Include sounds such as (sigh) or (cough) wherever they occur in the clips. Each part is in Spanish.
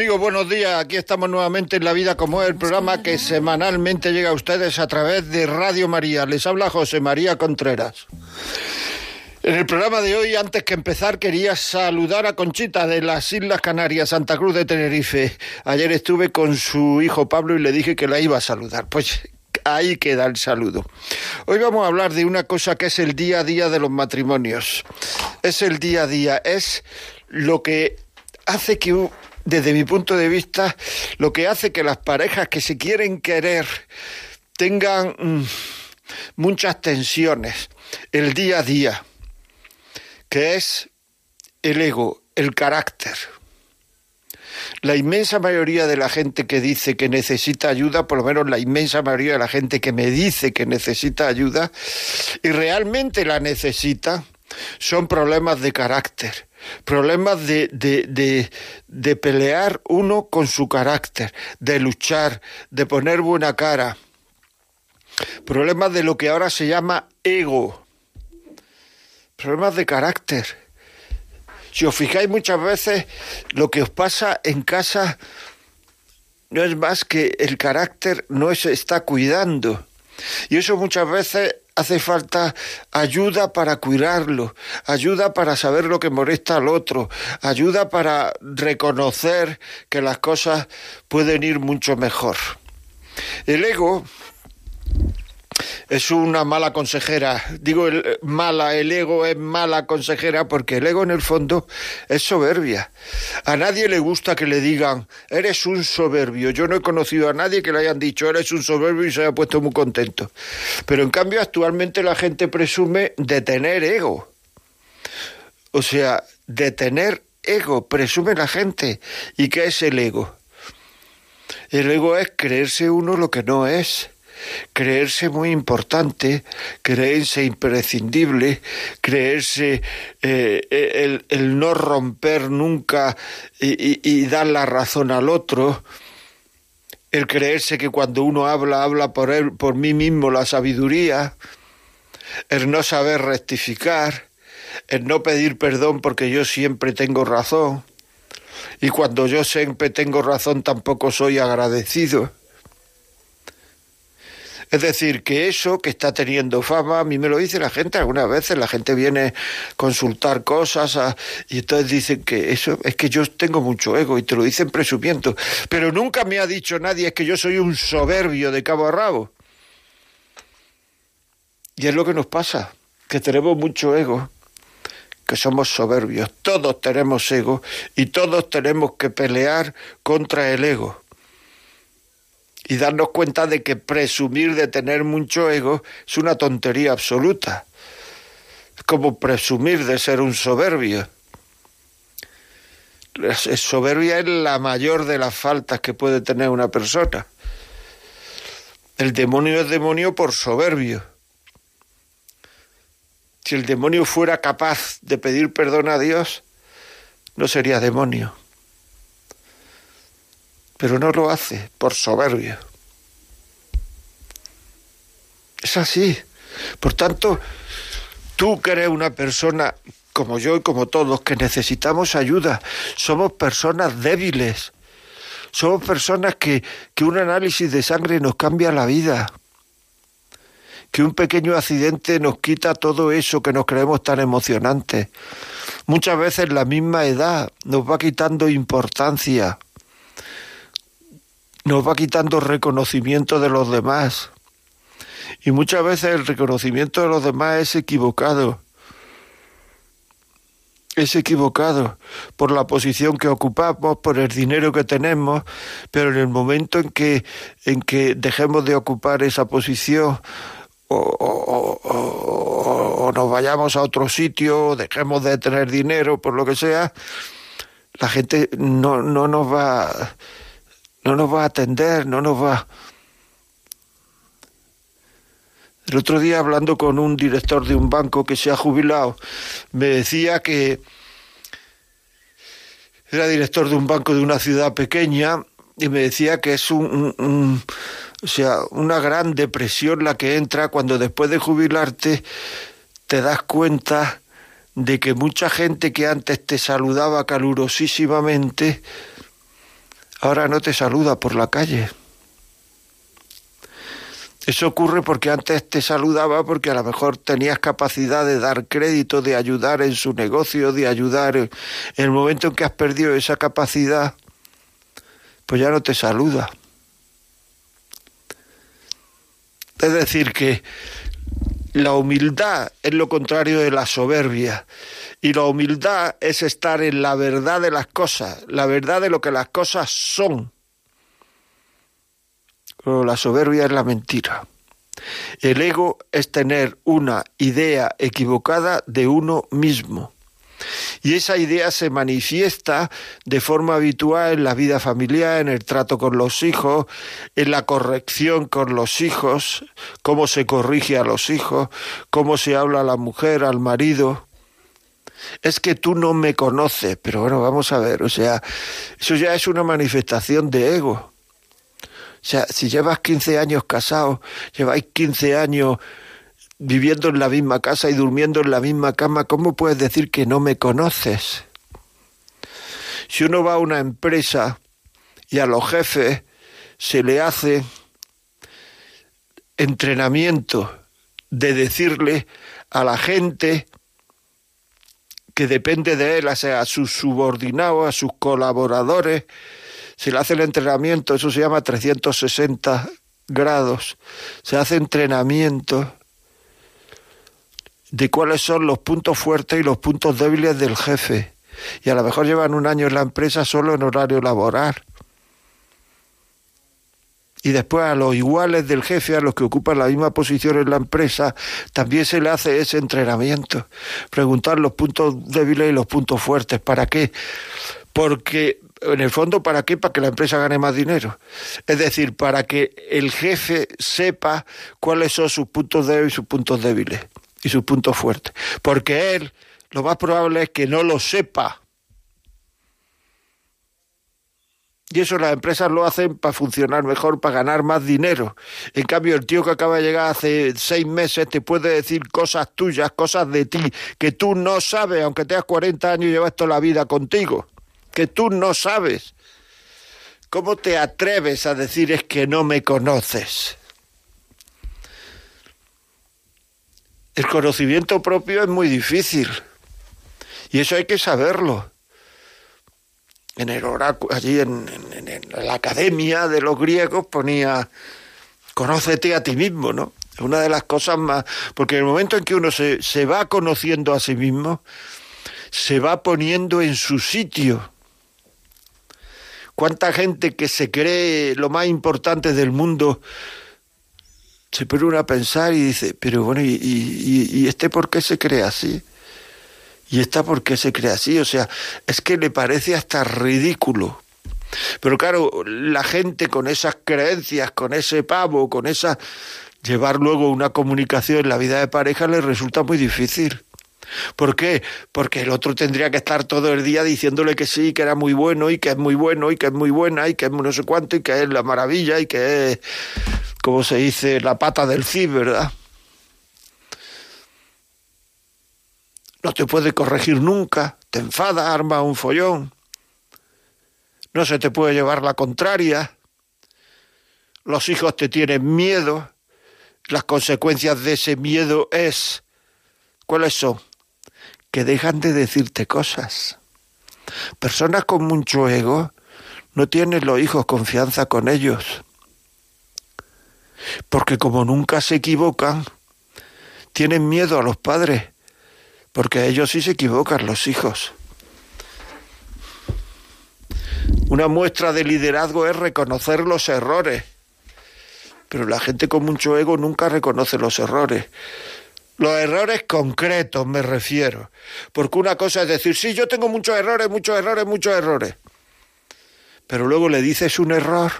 Amigos, buenos días. Aquí estamos nuevamente en La Vida como es, el programa que semanalmente llega a ustedes a través de Radio María. Les habla José María Contreras. En el programa de hoy, antes que empezar, quería saludar a Conchita de las Islas Canarias, Santa Cruz de Tenerife. Ayer estuve con su hijo Pablo y le dije que la iba a saludar. Pues ahí queda el saludo. Hoy vamos a hablar de una cosa que es el día a día de los matrimonios. Es el día a día, es lo que hace que desde mi punto de vista, lo que hace que las parejas que se quieren querer tengan mm, muchas tensiones el día a día, que es el ego, el carácter. La inmensa mayoría de la gente que dice que necesita ayuda, por lo menos la inmensa mayoría de la gente que me dice que necesita ayuda y realmente la necesita, son problemas de carácter problemas de, de, de, pelear uno con su carácter, de luchar, de poner buena cara, problemas de lo que ahora se llama ego, problemas de carácter. Si os fijáis muchas veces, lo que os pasa en casa no es más que el carácter no se está cuidando. Y eso muchas veces hace falta ayuda para cuidarlo, ayuda para saber lo que molesta al otro, ayuda para reconocer que las cosas pueden ir mucho mejor. El ego es una mala consejera. Digo el, mala, el ego es mala consejera porque el ego en el fondo es soberbia. A nadie le gusta que le digan, eres un soberbio. Yo no he conocido a nadie que le hayan dicho, eres un soberbio y se haya puesto muy contento. Pero en cambio actualmente la gente presume de tener ego. O sea, de tener ego, presume la gente. ¿Y qué es el ego? El ego es creerse uno lo que no es creerse muy importante, creerse imprescindible, creerse eh, el, no romper nunca y, y dar la razón al otro, el creerse que cuando uno habla, habla por él, por mí mismo la sabiduría, el no saber rectificar, el no pedir perdón porque yo siempre tengo razón, y cuando yo siempre tengo razón tampoco soy agradecido. Es decir, que eso que está teniendo fama, a mí me lo dice la gente algunas veces, la gente viene a consultar cosas y entonces dicen que eso es que yo tengo mucho ego y te lo dicen presumiendo, pero nunca me ha dicho nadie es que yo soy un soberbio de cabo a rabo. Y es lo que nos pasa, que tenemos mucho ego, que somos soberbios, todos tenemos ego y todos tenemos que pelear contra el ego y darnos cuenta de que presumir de tener mucho ego es una tontería absoluta. Es como presumir de ser un soberbio. La soberbia es la mayor de las faltas que puede tener una persona. El demonio es demonio por soberbio. Si el demonio fuera capaz de pedir perdón a Dios, no sería demonio pero no lo hace por soberbio. Es así. Por tanto, tú que eres una persona como yo y como todos, que necesitamos ayuda, somos personas débiles, somos personas que, que un análisis de sangre nos cambia la vida, que un pequeño accidente nos quita todo eso que nos creemos tan emocionante. Muchas veces la misma edad nos va quitando importancia nos va quitando reconocimiento de los demás. Y muchas veces el reconocimiento de los demás es equivocado. Es equivocado por la posición que ocupamos, por el dinero que tenemos, pero en el momento en que, en que dejemos de ocupar esa posición o, o nos vayamos a otro sitio, dejemos de tener dinero, por lo que sea, la gente no, no nos va no nos va a atender, no nos va... El otro día hablando con un director de un banco que se ha jubilado, me decía que era director de un banco de una ciudad pequeña y me decía que es un, o sea, una gran depresión la que entra cuando después de jubilarte te das cuenta de que mucha gente que antes te saludaba calurosísimamente ahora no te saluda por la calle. Eso ocurre porque antes te saludaba porque a lo mejor tenías capacidad de dar crédito, de ayudar en su negocio, de ayudar. En el momento en que has perdido esa capacidad, pues ya no te saluda. Es decir, que la humildad es lo contrario de la soberbia. Y la humildad es estar en la verdad de las cosas, la verdad de lo que las cosas son. La soberbia es la mentira. El ego es tener una idea equivocada de uno mismo. Y esa idea se manifiesta de forma habitual en la vida familiar, en el trato con los hijos, en la corrección con los hijos, cómo se corrige a los hijos, cómo se habla a la mujer, al marido. Es que tú no me conoces, pero bueno, vamos a ver, o sea, eso ya es una manifestación de ego. O sea, si llevas 15 años casado, lleváis 15 años viviendo en la misma casa y durmiendo en la misma cama, ¿cómo puedes decir que no me conoces? Si uno va a una empresa y a los jefes se le hace entrenamiento de decirle a la gente que depende de él, o sea, a sus subordinados, a sus colaboradores, se le hace el entrenamiento, eso se llama 360 grados, se hace entrenamiento de cuáles son los puntos fuertes y los puntos débiles del jefe. Y a lo mejor llevan un año en la empresa solo en horario laboral. Y después a los iguales del jefe, a los que ocupan la misma posición en la empresa, también se le hace ese entrenamiento. Preguntar los puntos débiles y los puntos fuertes. ¿Para qué? Porque, en el fondo, ¿para qué? Para que la empresa gane más dinero. Es decir, para que el jefe sepa cuáles son sus puntos débiles y sus puntos débiles y sus puntos fuertes. Porque él lo más probable es que no lo sepa. Y eso las empresas lo hacen para funcionar mejor, para ganar más dinero. En cambio, el tío que acaba de llegar hace seis meses te puede decir cosas tuyas, cosas de ti, que tú no sabes, aunque tengas 40 años y llevas toda la vida contigo, que tú no sabes. ¿Cómo te atreves a decir es que no me conoces? El conocimiento propio es muy difícil. Y eso hay que saberlo. En el oráculo, allí en, la academia de los griegos ponía, conócete a ti mismo, ¿no? Es una de las cosas más, porque en el momento en que uno se, se va conociendo a sí mismo, se va poniendo en su sitio. ¿Cuánta gente que se cree lo más importante del mundo se pone uno a pensar y dice, pero bueno, ¿y, y, este por qué se cree así? ¿Y esta por qué se cree así? O sea, es que le parece hasta ridículo. Pero claro, la gente con esas creencias, con ese pavo, con esa... Llevar luego una comunicación en la vida de pareja le resulta muy difícil. ¿Por qué? Porque el otro tendría que estar todo el día diciéndole que sí, que era muy bueno y que es muy bueno y que es muy buena y que es no sé cuánto y que es la maravilla y que es como se dice, la pata del CIB, ¿verdad? No te puede corregir nunca, te enfada, arma un follón. No se te puede llevar la contraria. Los hijos te tienen miedo. Las consecuencias de ese miedo es ¿cuáles son? Que dejan de decirte cosas. Personas con mucho ego no tienen los hijos confianza con ellos porque como nunca se equivocan, tienen miedo a los padres, porque ellos sí se equivocan, los hijos. Una muestra de liderazgo es reconocer los errores, pero la gente con mucho ego nunca reconoce los errores. Los errores concretos me refiero, porque una cosa es decir, sí, yo tengo muchos errores, muchos errores, muchos errores. pero luego le dices un error,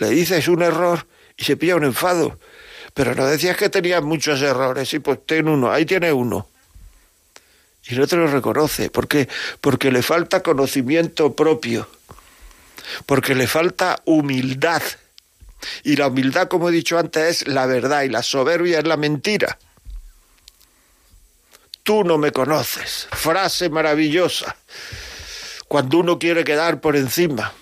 le dices un error y se pilla un enfado. Pero no decías que tenías muchos errores, y pues ten uno, ahí tiene uno. Y no te lo reconoce. ¿Por qué? Porque le falta conocimiento propio, porque le falta humildad. Y la humildad, como he dicho antes, es la verdad y la soberbia es la mentira. Tú no me conoces. Frase maravillosa. Cuando uno quiere quedar por encima.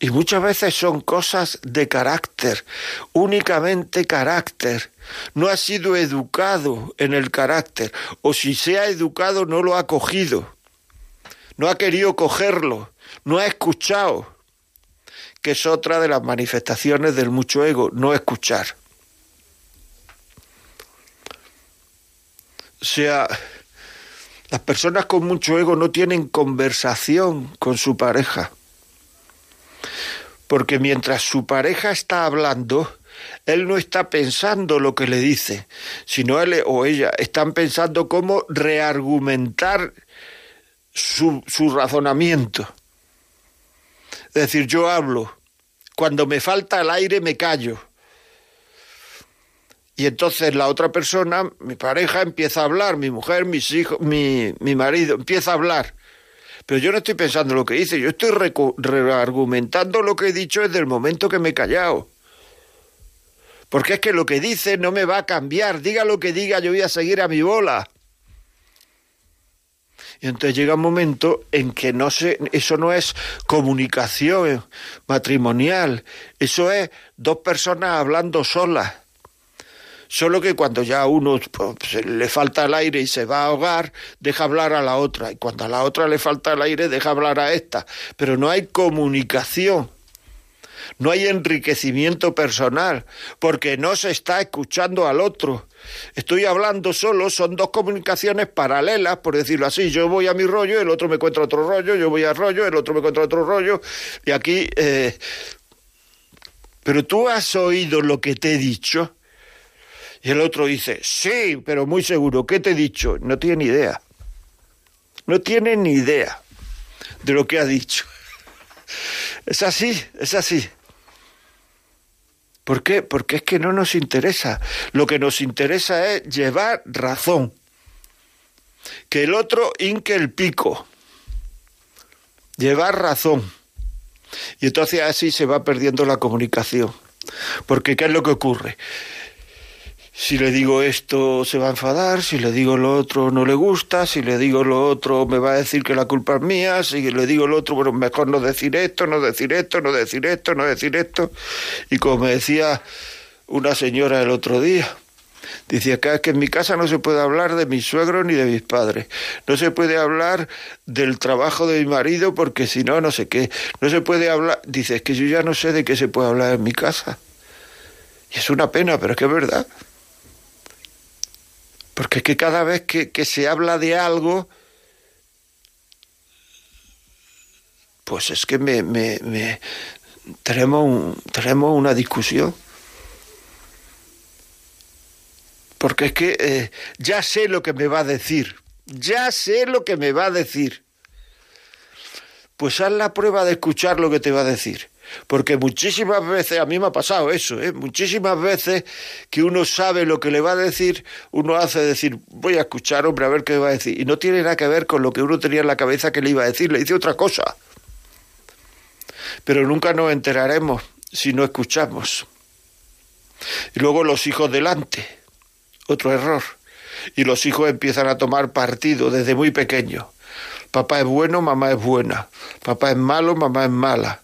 Y muchas veces son cosas de carácter, únicamente carácter. No ha sido educado en el carácter, o si se ha educado no lo ha cogido, no ha querido cogerlo, no ha escuchado, que es otra de las manifestaciones del mucho ego, no escuchar. O sea, las personas con mucho ego no tienen conversación con su pareja porque mientras su pareja está hablando, él no está pensando lo que le dice, sino él o ella están pensando cómo reargumentar su, su razonamiento. Decir, yo hablo, cuando me falta el aire me callo. Y entonces la otra persona, mi pareja, empieza a hablar, mi mujer, mis hijos, mi, mi marido, empieza a hablar. Pero yo no estoy pensando lo que dice, yo estoy reargumentando lo que he dicho desde el momento que me he callado. Porque es que lo que dice no me va a cambiar. Diga lo que diga, yo voy a seguir a mi bola. Y entonces llega un momento en que no se, eso no es comunicación matrimonial, eso es dos personas hablando solas. Solo que cuando ya uno pues, le falta el aire y se va a ahogar, deja hablar a la otra. Y cuando a la otra le falta el aire, deja hablar a esta. Pero no hay comunicación. No hay enriquecimiento personal, porque no se está escuchando al otro. Estoy hablando solo, son dos comunicaciones paralelas, por decirlo así. Yo voy a mi rollo, el otro me cuenta otro rollo, yo voy al rollo, el otro me cuenta otro rollo. Y aquí... Eh, pero tú has oído lo que te he dicho. Y el otro dice, sí, pero muy seguro, ¿qué te he dicho? No tiene ni idea. No tiene ni idea de lo que ha dicho. Es así, es así. ¿Por qué? Porque es que no nos interesa. Lo que nos interesa es llevar razón. Que el otro inque el pico. Llevar razón. Y entonces así se va perdiendo la comunicación. Porque ¿qué es lo que ocurre? Si le digo esto se va a enfadar, si le digo lo otro no le gusta, si le digo lo otro me va a decir que la culpa es mía, si le digo lo otro, bueno, mejor no decir esto, no decir esto, no decir esto, no decir esto. Y como me decía una señora el otro día, decía que, que en mi casa no se puede hablar de mis suegros ni de mis padres, no se puede hablar del trabajo de mi marido porque si no, no sé qué, no se puede hablar, dice, es que yo ya no sé de qué se puede hablar en mi casa. Y es una pena, pero es que es verdad. Porque es que cada vez que, se habla de algo, pues es que me, me, tenemos, tenemos una discusión. Porque es que eh, ya sé lo que me va a decir, ya sé lo que me va a decir. Pues haz la prueba de escuchar lo que te va a decir. Porque muchísimas veces, a mí me ha pasado eso, ¿eh? muchísimas veces que uno sabe lo que le va a decir, uno hace decir, voy a escuchar, hombre, a ver qué va a decir. Y no tiene nada que ver con lo que uno tenía en la cabeza que le iba a decir, le dice otra cosa. Pero nunca nos enteraremos si no escuchamos. Y luego los hijos delante, otro error. Y los hijos empiezan a tomar partido desde muy pequeños. Papá es bueno, mamá es buena. Papá es malo, mamá es mala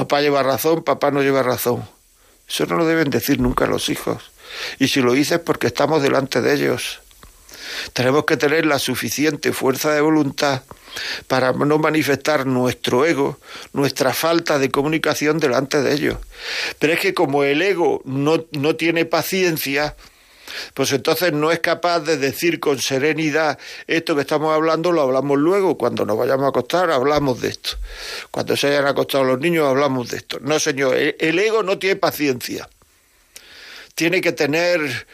papá lleva razón, papá no lleva razón. Eso no lo deben decir nunca los hijos. Y si lo dices porque estamos delante de ellos. Tenemos que tener la suficiente fuerza de voluntad para no manifestar nuestro ego, nuestra falta de comunicación delante de ellos. Pero es que como el ego no, no tiene paciencia, pues entonces no es capaz de decir con serenidad esto que estamos hablando lo hablamos luego, cuando nos vayamos a acostar hablamos de esto, cuando se hayan acostado los niños hablamos de esto. No, señor, el ego no tiene paciencia, tiene que tener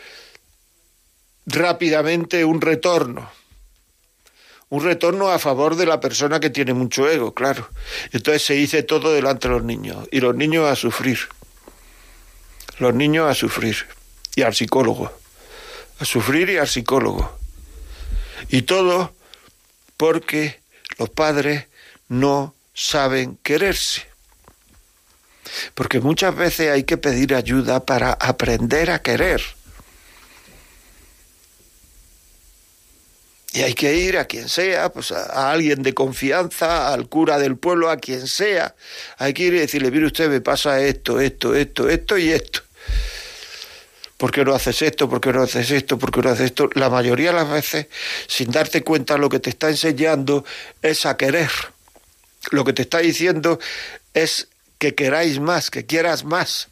rápidamente un retorno. un retorno a favor de la persona que tiene mucho ego, claro. Entonces se dice todo delante de los niños y los niños a sufrir. Los niños a sufrir y al psicólogo. A sufrir y al psicólogo. Y todo porque los padres no saben quererse. Porque muchas veces hay que pedir ayuda para aprender a querer. Y hay que ir a quien sea, pues a, alguien de confianza, al cura del pueblo, a quien sea. Hay que ir y decirle, mire usted, me pasa esto, esto, esto, esto y esto. ¿Por qué no haces esto? ¿Por qué no haces esto? ¿Por qué no haces esto? La mayoría de las veces, sin darte cuenta, lo que te está enseñando es a querer. Lo que te está diciendo es que queráis más, que quieras más.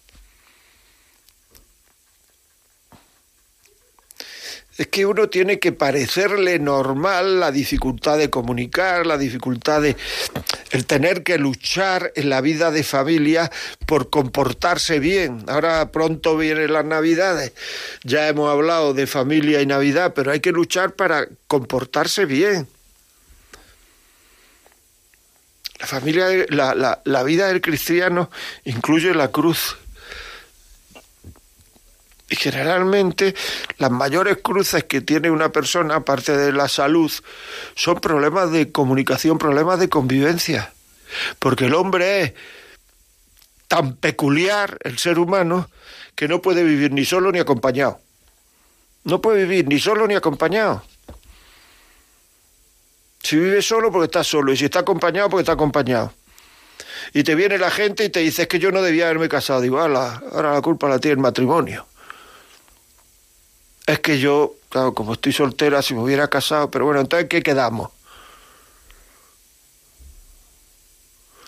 Es que uno tiene que parecerle normal la dificultad de comunicar, la dificultad de el tener que luchar en la vida de familia por comportarse bien. Ahora pronto vienen las Navidades. Ya hemos hablado de familia y Navidad, pero hay que luchar para comportarse bien. La familia, la, la, la vida del cristiano incluye la cruz y generalmente las mayores cruces que tiene una persona, aparte de la salud, son problemas de comunicación, problemas de convivencia. Porque el hombre es tan peculiar, el ser humano, que no puede vivir ni solo ni acompañado. No puede vivir ni solo ni acompañado. Si vive solo, porque está solo. Y si está acompañado, porque está acompañado. Y te viene la gente y te dice, es que yo no debía haberme casado. Digo, ahora la culpa la tiene el matrimonio. Es que yo, claro, como estoy soltera, si me hubiera casado, pero bueno, entonces, ¿qué quedamos?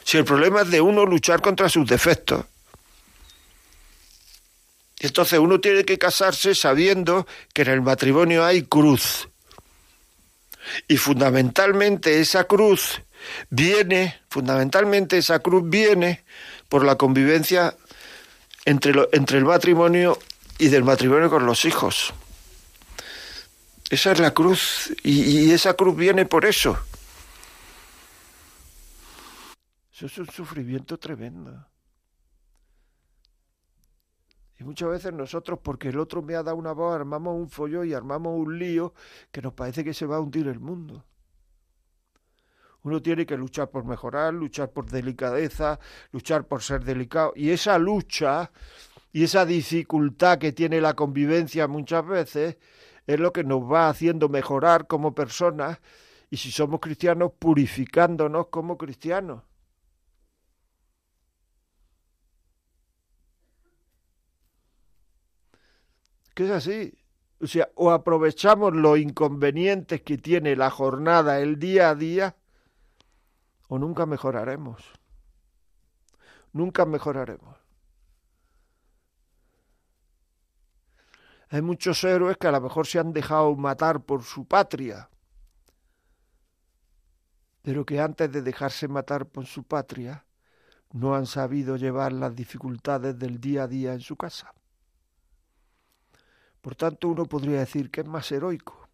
Si el problema es de uno luchar contra sus defectos. Entonces uno tiene que casarse sabiendo que en el matrimonio hay cruz. Y fundamentalmente esa cruz viene, fundamentalmente esa cruz viene por la convivencia entre, entre el matrimonio y del matrimonio con los hijos. Esa es la cruz y, esa cruz viene por eso. Eso es un sufrimiento tremendo. Y muchas veces nosotros, porque el otro me ha dado una voz, armamos un follo y armamos un lío que nos parece que se va a hundir el mundo. Uno tiene que luchar por mejorar, luchar por delicadeza, luchar por ser delicado. Y esa lucha y esa dificultad que tiene la convivencia muchas veces es lo que nos va haciendo mejorar como personas y si somos cristianos, purificándonos como cristianos. Que es así. O sea, o aprovechamos los inconvenientes que tiene la jornada, el día a día, o nunca mejoraremos. Nunca mejoraremos. Hay muchos héroes que a lo mejor se han dejado matar por su patria, pero que antes de dejarse matar por su patria no han sabido llevar las dificultades del día a día en su casa. Por tanto, uno podría decir que es más heroico.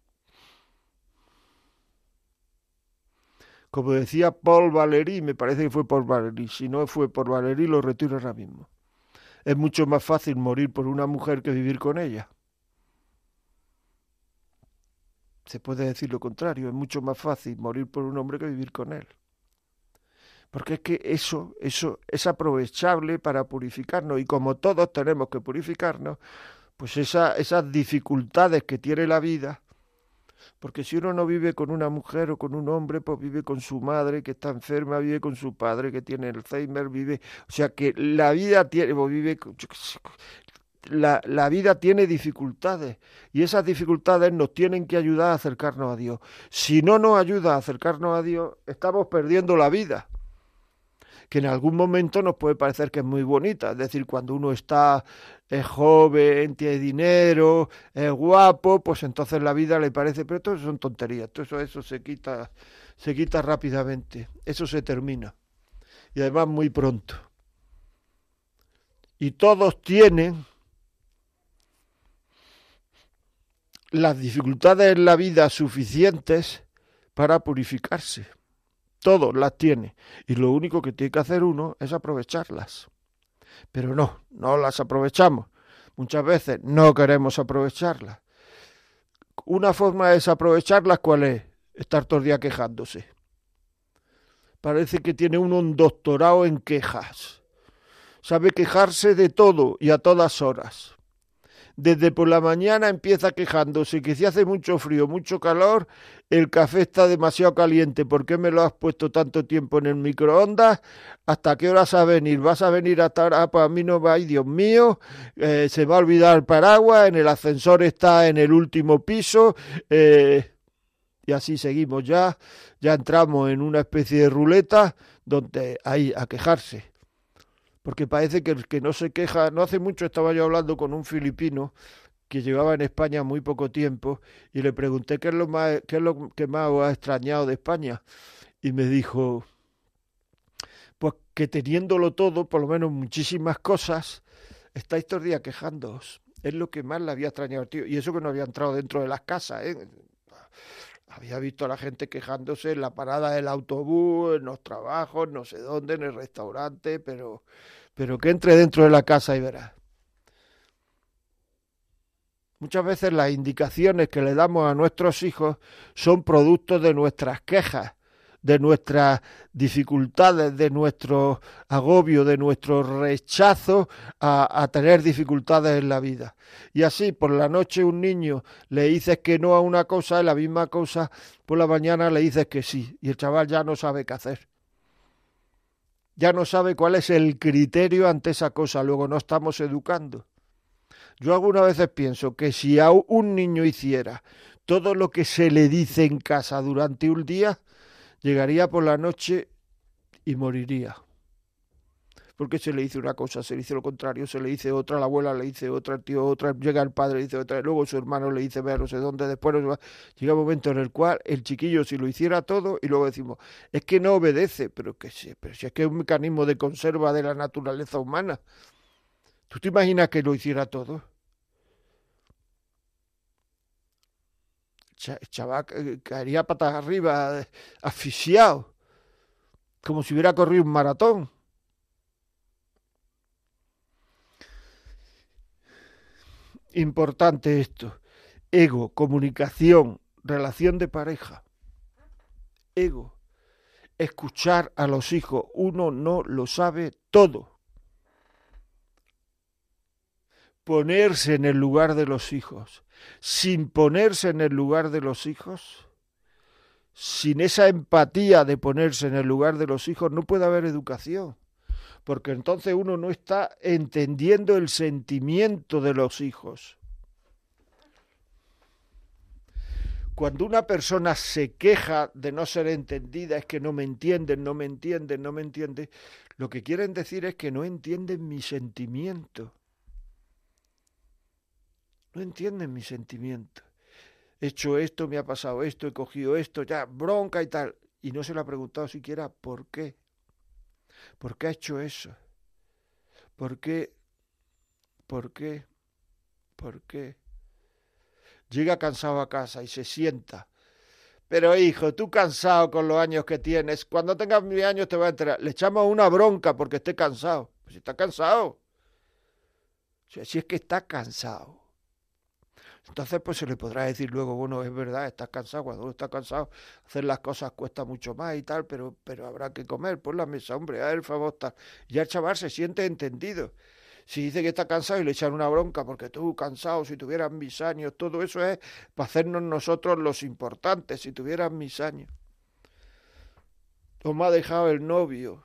Como decía Paul Valéry, me parece que fue por Valéry, si no fue por Valéry lo retiro ahora mismo. Es mucho más fácil morir por una mujer que vivir con ella. Se puede decir lo contrario, es mucho más fácil morir por un hombre que vivir con él. Porque es que eso, eso es aprovechable para purificarnos y como todos tenemos que purificarnos, pues esa, esas dificultades que tiene la vida, porque si uno no vive con una mujer o con un hombre, pues vive con su madre que está enferma, vive con su padre que tiene Alzheimer, vive, o sea que la vida tiene, vive, la, la, vida tiene dificultades y esas dificultades nos tienen que ayudar a acercarnos a Dios. Si no nos ayuda a acercarnos a Dios, estamos perdiendo la vida, que en algún momento nos puede parecer que es muy bonita, es decir, cuando uno está es joven, tiene dinero, es guapo, pues entonces la vida le parece, pero todo eso son tonterías, todo eso, eso se quita, se quita rápidamente, eso se termina y además muy pronto. Y todos tienen las dificultades en la vida suficientes para purificarse. Todos las tiene. Y lo único que tiene que hacer uno es aprovecharlas. Pero no, no las aprovechamos. Muchas veces no queremos aprovecharlas. Una forma de desaprovecharlas, ¿cuál es? Estar todo el día quejándose. Parece que tiene uno un doctorado en quejas. Sabe quejarse de todo y a todas horas desde por la mañana empieza quejándose que si hace mucho frío, mucho calor, el café está demasiado caliente, ¿por qué me lo has puesto tanto tiempo en el microondas? ¿Hasta qué hora vas a venir? ¿Vas a venir hasta ahora? Pues a mí no va, Dios mío, eh, se va a olvidar el paraguas, en el ascensor está en el último piso, eh, y así seguimos ya, ya entramos en una especie de ruleta donde hay a quejarse porque parece que el que no se queja, no hace mucho estaba yo hablando con un filipino que llevaba en España muy poco tiempo y le pregunté qué es lo más, qué es lo que más ha extrañado de España y me dijo pues que teniéndolo todo, por lo menos muchísimas cosas, estáis todo el día quejándoos. Es lo que más le había extrañado, tío. Y eso que no había entrado dentro de las casas, ¿eh? Había visto a la gente quejándose en la parada del autobús, en los trabajos, no sé dónde, en el restaurante, pero, pero que entre dentro de la casa y verás. Muchas veces las indicaciones que le damos a nuestros hijos son productos de nuestras quejas de nuestras dificultades, de nuestro agobio, de nuestro rechazo a, tener dificultades en la vida. Y así, por la noche un niño le dices que no a una cosa, es la misma cosa, por la mañana le dices que sí, y el chaval ya no sabe qué hacer. Ya no sabe cuál es el criterio ante esa cosa, luego no estamos educando. Yo algunas veces pienso que si a un niño hiciera todo lo que se le dice en casa durante un día, llegaría por la noche y moriría. Porque se le dice una cosa, se le dice lo contrario, se le dice otra, la abuela le dice otra, el tío otra, llega el padre le dice otra, luego su hermano le dice ver no sé dónde, después llega un momento en el cual el chiquillo si lo hiciera todo y luego decimos, es que no obedece, pero que sí, pero si es que es un mecanismo de conserva de la naturaleza humana. ¿Tú te imaginas que lo hiciera todo? Chaval caería patas arriba, eh, (laughs) asfixiado, como si hubiera corrido un maratón. Importante esto. Ego, comunicación, relación de pareja. Ego. Escuchar a los hijos. Uno no lo sabe todo. Ponerse en el lugar de los hijos sin ponerse en el lugar de los hijos, sin esa empatía de ponerse en el lugar de los hijos, no puede haber educación, porque entonces uno no está entendiendo el sentimiento de los hijos. Cuando una persona se queja de no ser entendida, es que no me entienden, no me entienden, no me entienden, lo que quieren decir es que no entienden mi sentimiento no entienden mi sentimiento. He hecho esto, me ha pasado esto, he cogido esto, ya, bronca y tal. Y no se le ha preguntado siquiera por qué. ¿Por qué ha hecho eso? ¿Por qué? ¿Por qué? ¿Por qué? Llega cansado a casa y se sienta. Pero hijo, tú cansado con los años que tienes, cuando tengas mil años te va a enterar. Le echamos una bronca porque esté cansado. Pues está cansado. si es que está cansado. Entonces, pues se le podrá decir luego, bueno, es verdad, estás cansado, cuando uno está cansado, hacer las cosas cuesta mucho más y tal, pero, pero habrá que comer, por la mesa, hombre, a el favor, tal. Ya el chaval se siente entendido. Si dice que está cansado y le echan una bronca porque tú cansado, si tuvieran mis años, todo eso es para hacernos nosotros los importantes, si tuvieran mis años. O me ha dejado el novio,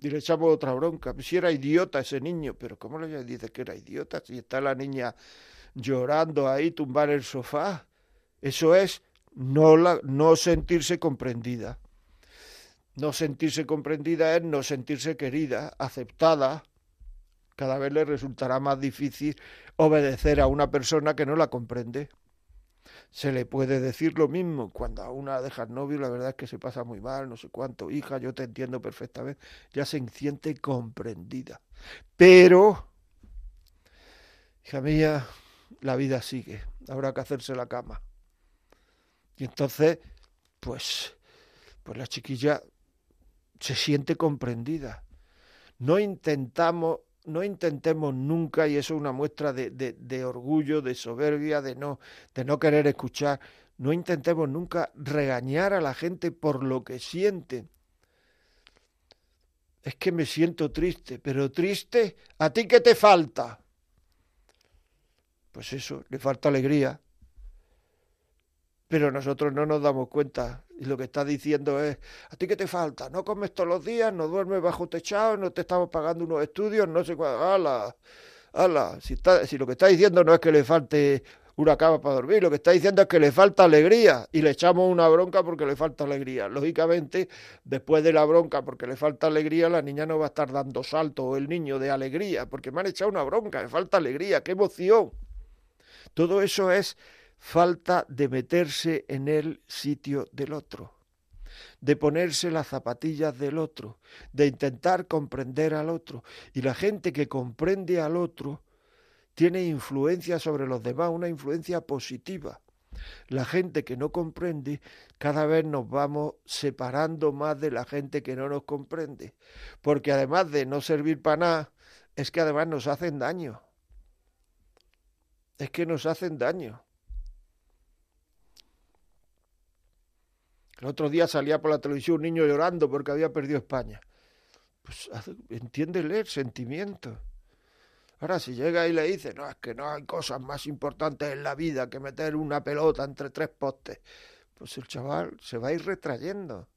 y le echamos otra bronca. Si era idiota ese niño, pero ¿cómo le dice que era idiota? Si está la niña llorando ahí, tumbar el sofá. Eso es no, la, no sentirse comprendida. No sentirse comprendida es no sentirse querida, aceptada. Cada vez le resultará más difícil obedecer a una persona que no la comprende. Se le puede decir lo mismo cuando a una deja novio, la verdad es que se pasa muy mal, no sé cuánto, hija, yo te entiendo perfectamente, ya se siente comprendida. Pero, hija mía, la vida sigue, habrá que hacerse la cama. Y entonces pues, pues la chiquilla se siente comprendida. No intentamos, no intentemos nunca, y eso es una muestra de, de, orgullo, de soberbia, de no, de no querer escuchar, no intentemos nunca regañar a la gente por lo que siente. Es que me siento triste, pero triste, ¿a ti qué te falta? Pues eso, le falta alegría. Pero nosotros no nos damos cuenta. Y lo que está diciendo es, ¿a ti qué te falta? No comes todos los días, no duermes bajo techado, no te estamos pagando unos estudios, no sé cuál. ¡Hala! ¡Hala! Si, está, si lo que está diciendo no es que le falte una cama para dormir. Lo que está diciendo es que le falta alegría y le echamos una bronca porque le falta alegría. Lógicamente, después de la bronca porque le falta alegría, la niña no va a estar dando salto o el niño de alegría porque me han echado una bronca, le falta alegría, qué emoción. Todo eso es falta de meterse en el sitio del otro, de ponerse las zapatillas del otro, de intentar comprender al otro. Y la gente que comprende al otro, tiene influencia sobre los demás, una influencia positiva. La gente que no comprende, cada vez nos vamos separando más de la gente que no nos comprende, porque además de no servir para nada, es que además nos hacen daño. Es que nos hacen daño. El otro día salía por la televisión un niño llorando porque había perdido España. Pues entiéndele el sentimiento. Ahora, si llega y le dice, no, es que no hay cosas más importantes en la vida que meter una pelota entre tres postes, pues el chaval se va a ir retrayendo.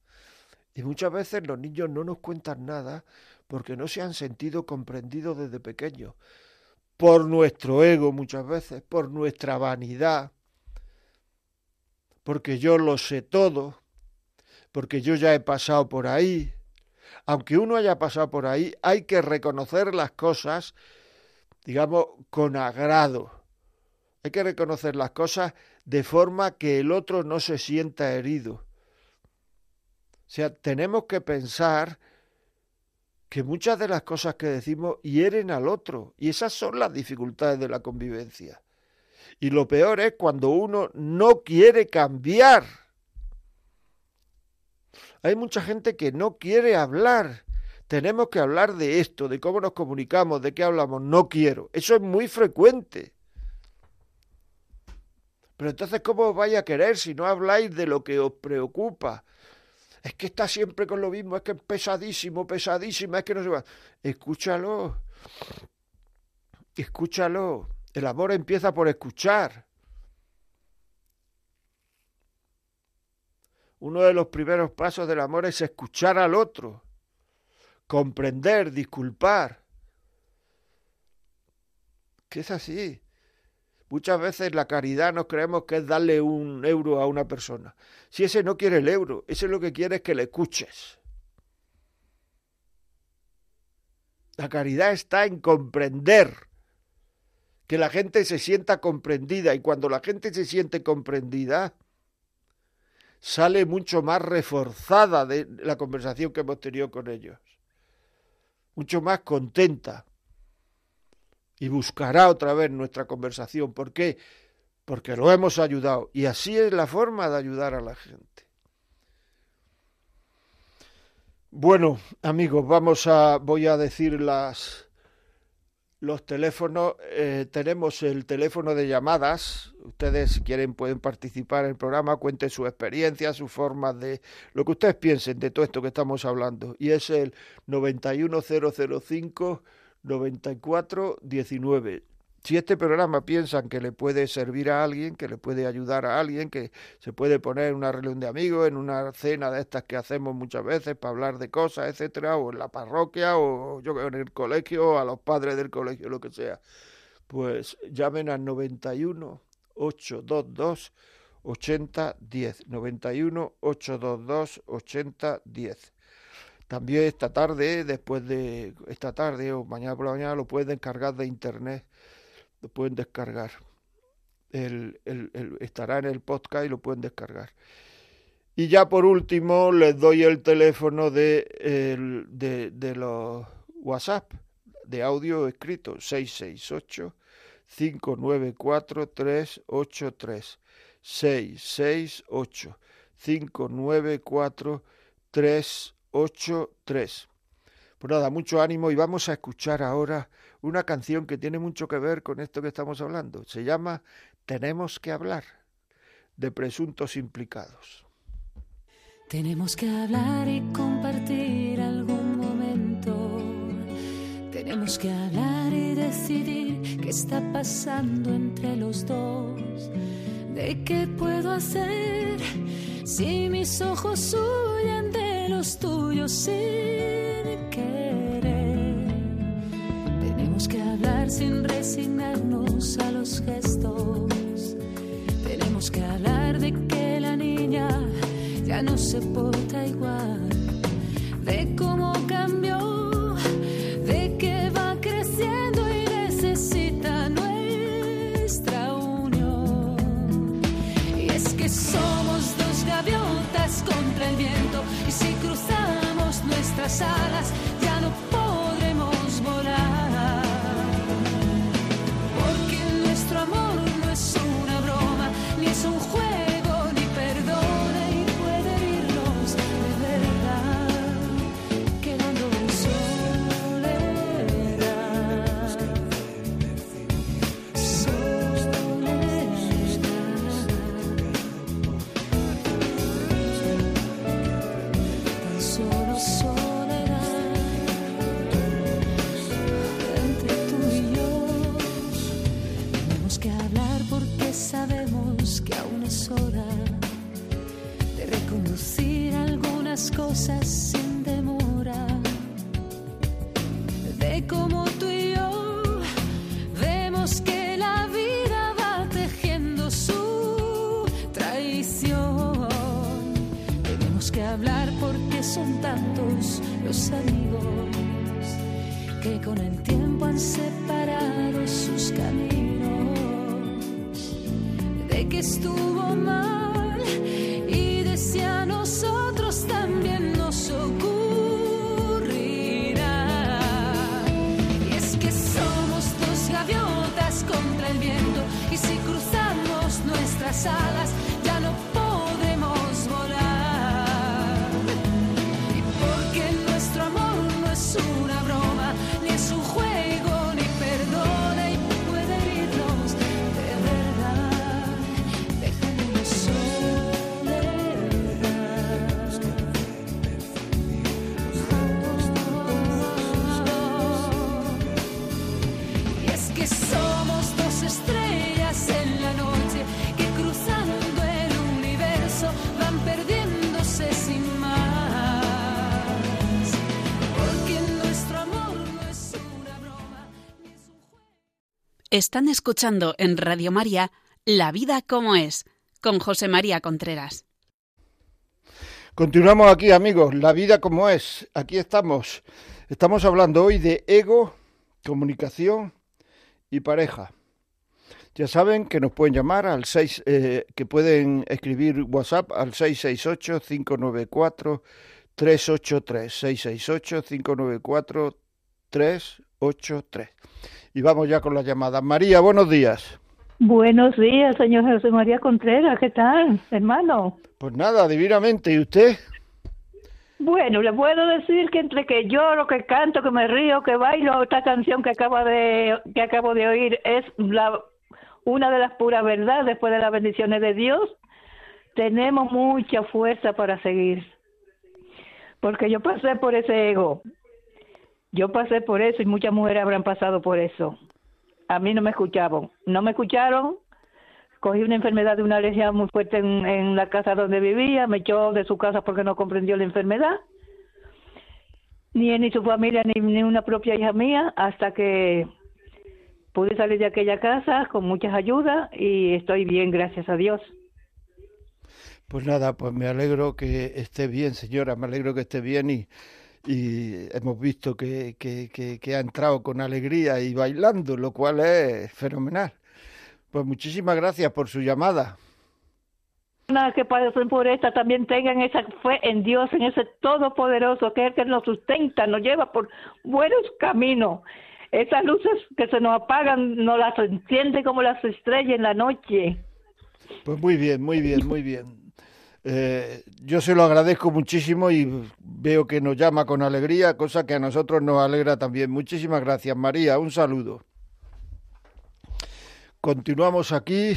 Y muchas veces los niños no nos cuentan nada porque no se han sentido comprendidos desde pequeños. Por nuestro ego muchas veces, por nuestra vanidad, porque yo lo sé todo, porque yo ya he pasado por ahí. Aunque uno haya pasado por ahí, hay que reconocer las cosas digamos, con agrado. Hay que reconocer las cosas de forma que el otro no se sienta herido. O sea, tenemos que pensar que muchas de las cosas que decimos hieren al otro y esas son las dificultades de la convivencia. Y lo peor es cuando uno no quiere cambiar. Hay mucha gente que no quiere hablar tenemos que hablar de esto, de cómo nos comunicamos, de qué hablamos. No quiero. Eso es muy frecuente. Pero entonces, ¿cómo os vais a querer si no habláis de lo que os preocupa? Es que está siempre con lo mismo, es que es pesadísimo, pesadísima, es que no se va. Escúchalo. Escúchalo. El amor empieza por escuchar. Uno de los primeros pasos del amor es escuchar al otro comprender, disculpar. Que es así. Muchas veces la caridad nos creemos que es darle un euro a una persona. Si ese no quiere el euro, ese lo que quiere es que le escuches. La caridad está en comprender, que la gente se sienta comprendida y cuando la gente se siente comprendida, sale mucho más reforzada de la conversación que hemos tenido con ellos mucho más contenta y buscará otra vez nuestra conversación. ¿Por qué? Porque lo hemos ayudado y así es la forma de ayudar a la gente. Bueno, amigos, vamos a voy a decir las los teléfonos, eh, tenemos el teléfono de llamadas. Ustedes, si quieren, pueden participar en el programa, cuenten su experiencia, su forma de lo que ustedes piensen de todo esto que estamos hablando. Y es el 91005 9419. Si este programa piensan que le puede servir a alguien, que le puede ayudar a alguien, que se puede poner en una reunión de amigos, en una cena de estas que hacemos muchas veces para hablar de cosas, etcétera, o en la parroquia, o yo en el colegio, a los padres del colegio, lo que sea, pues llamen al 91 822 8010 91 822 8010 también esta tarde, después de esta tarde o mañana por la mañana, lo pueden cargar de internet lo pueden descargar. El, estará en el podcast y lo pueden descargar. Y ya por último les doy el teléfono de, de, de los WhatsApp de audio escrito 668 594 383 668 594 383. Pues nada, mucho ánimo y vamos a escuchar ahora una canción que tiene mucho que ver con esto que estamos hablando. Se llama Tenemos que hablar de presuntos implicados. Tenemos que hablar y compartir algún momento. Tenemos que hablar y decidir qué está pasando entre los dos. ¿De qué puedo hacer si mis ojos huyen de los tuyos sin querer? Tenemos que hablar sin resignarnos a los gestos. Tenemos que hablar de que la niña ya no se porta igual, de cómo cambió, nuestras alas Están escuchando en Radio María La vida como es, con José María Contreras. Continuamos aquí, amigos, la vida como es. Aquí estamos. Estamos hablando hoy de ego, comunicación y pareja. Ya saben que nos pueden llamar al 6, eh, que pueden escribir WhatsApp al 668-594-383. 668-594-383. Y vamos ya con la llamada. María, buenos días. Buenos días, señor José María Contreras. ¿Qué tal, hermano? Pues nada, divinamente. ¿Y usted? Bueno, le puedo decir que entre que lloro, que canto, que me río, que bailo, esta canción que acabo de que acabo de oír es la una de las puras verdades después de las bendiciones de Dios. Tenemos mucha fuerza para seguir. Porque yo pasé por ese ego. Yo pasé por eso y muchas mujeres habrán pasado por eso. A mí no me escuchaban. No me escucharon. Cogí una enfermedad de una alergia muy fuerte en, en la casa donde vivía. Me echó de su casa porque no comprendió la enfermedad. Ni él, ni su familia, ni, ni una propia hija mía, hasta que pude salir de aquella casa con muchas ayudas y estoy bien, gracias a Dios. Pues nada, pues me alegro que esté bien, señora, me alegro que esté bien y, y hemos visto que, que, que, que ha entrado con alegría y bailando, lo cual es fenomenal. Pues muchísimas gracias por su llamada. Que pasen por esta también tengan esa fe en Dios, en ese Todopoderoso, que es el que nos sustenta, nos lleva por buenos caminos. Esas luces que se nos apagan, nos las enciende como las estrellas en la noche. Pues muy bien, muy bien, muy bien. Eh, yo se lo agradezco muchísimo y veo que nos llama con alegría, cosa que a nosotros nos alegra también. Muchísimas gracias, María. Un saludo. Continuamos aquí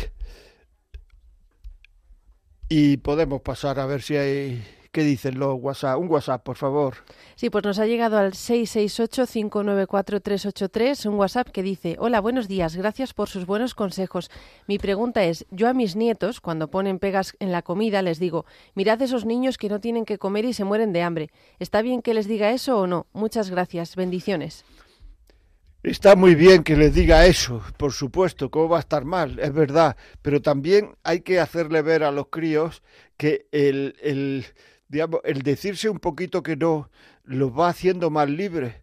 y podemos pasar a ver si hay ¿Qué dicen los WhatsApp? Un WhatsApp, por favor. Sí, pues nos ha llegado al 668-594-383 un WhatsApp que dice, hola, buenos días, gracias por sus buenos consejos. Mi pregunta es, yo a mis nietos, cuando ponen pegas en la comida, les digo, mirad esos niños que no tienen que comer y se mueren de hambre. ¿Está bien que les diga eso o no? Muchas gracias, bendiciones. Está muy bien que les diga eso, por supuesto, ¿cómo va a estar mal? Es verdad, pero también hay que hacerle ver a los críos que el, el digamos, el decirse un poquito que no los va haciendo más libres.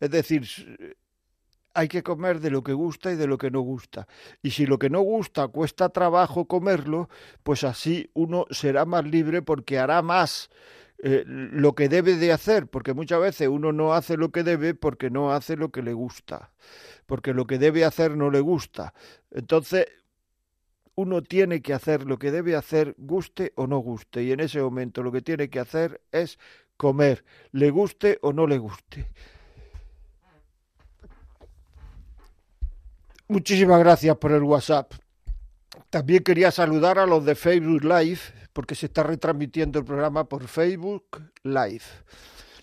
Es decir, hay que comer de lo que gusta y de lo que no gusta. Y si lo que no gusta cuesta trabajo comerlo, pues así uno será más libre porque hará más eh, lo que debe de hacer, porque muchas veces uno no hace lo que debe porque no hace lo que le gusta, porque lo que debe hacer no le gusta. Entonces, uno tiene que hacer lo que debe hacer, guste o no guste, y en ese momento lo que tiene que hacer es comer, le guste o no le guste. Muchísimas gracias por el WhatsApp. También quería saludar a los de Facebook Live, porque se está retransmitiendo el programa por Facebook Live.